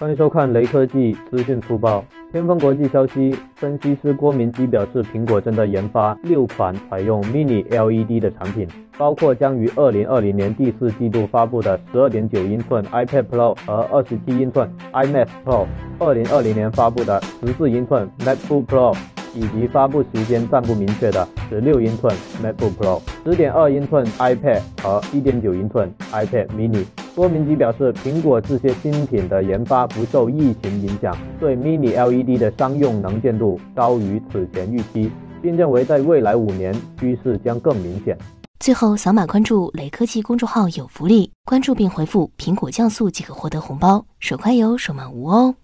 欢迎收看雷科技资讯粗报。天风国际消息，分析师郭明基表示，苹果正在研发六款采用 Mini LED 的产品，包括将于二零二零年第四季度发布的十二点九英寸 iPad Pro 和二十七英寸 iMac Pro，二零二零年发布的十四英寸 MacBook Pro，以及发布时间暂不明确的十六英寸 MacBook Pro、十点二英寸 iPad 和一点九英寸 iPad Mini。郭明基表示，苹果这些新品的研发不受疫情影响，对 Mini LED 的商用能见度高于此前预期，并认为在未来五年趋势将更明显。最后，扫码关注雷科技公众号有福利，关注并回复“苹果降速”即可获得红包，手快有，手慢无哦。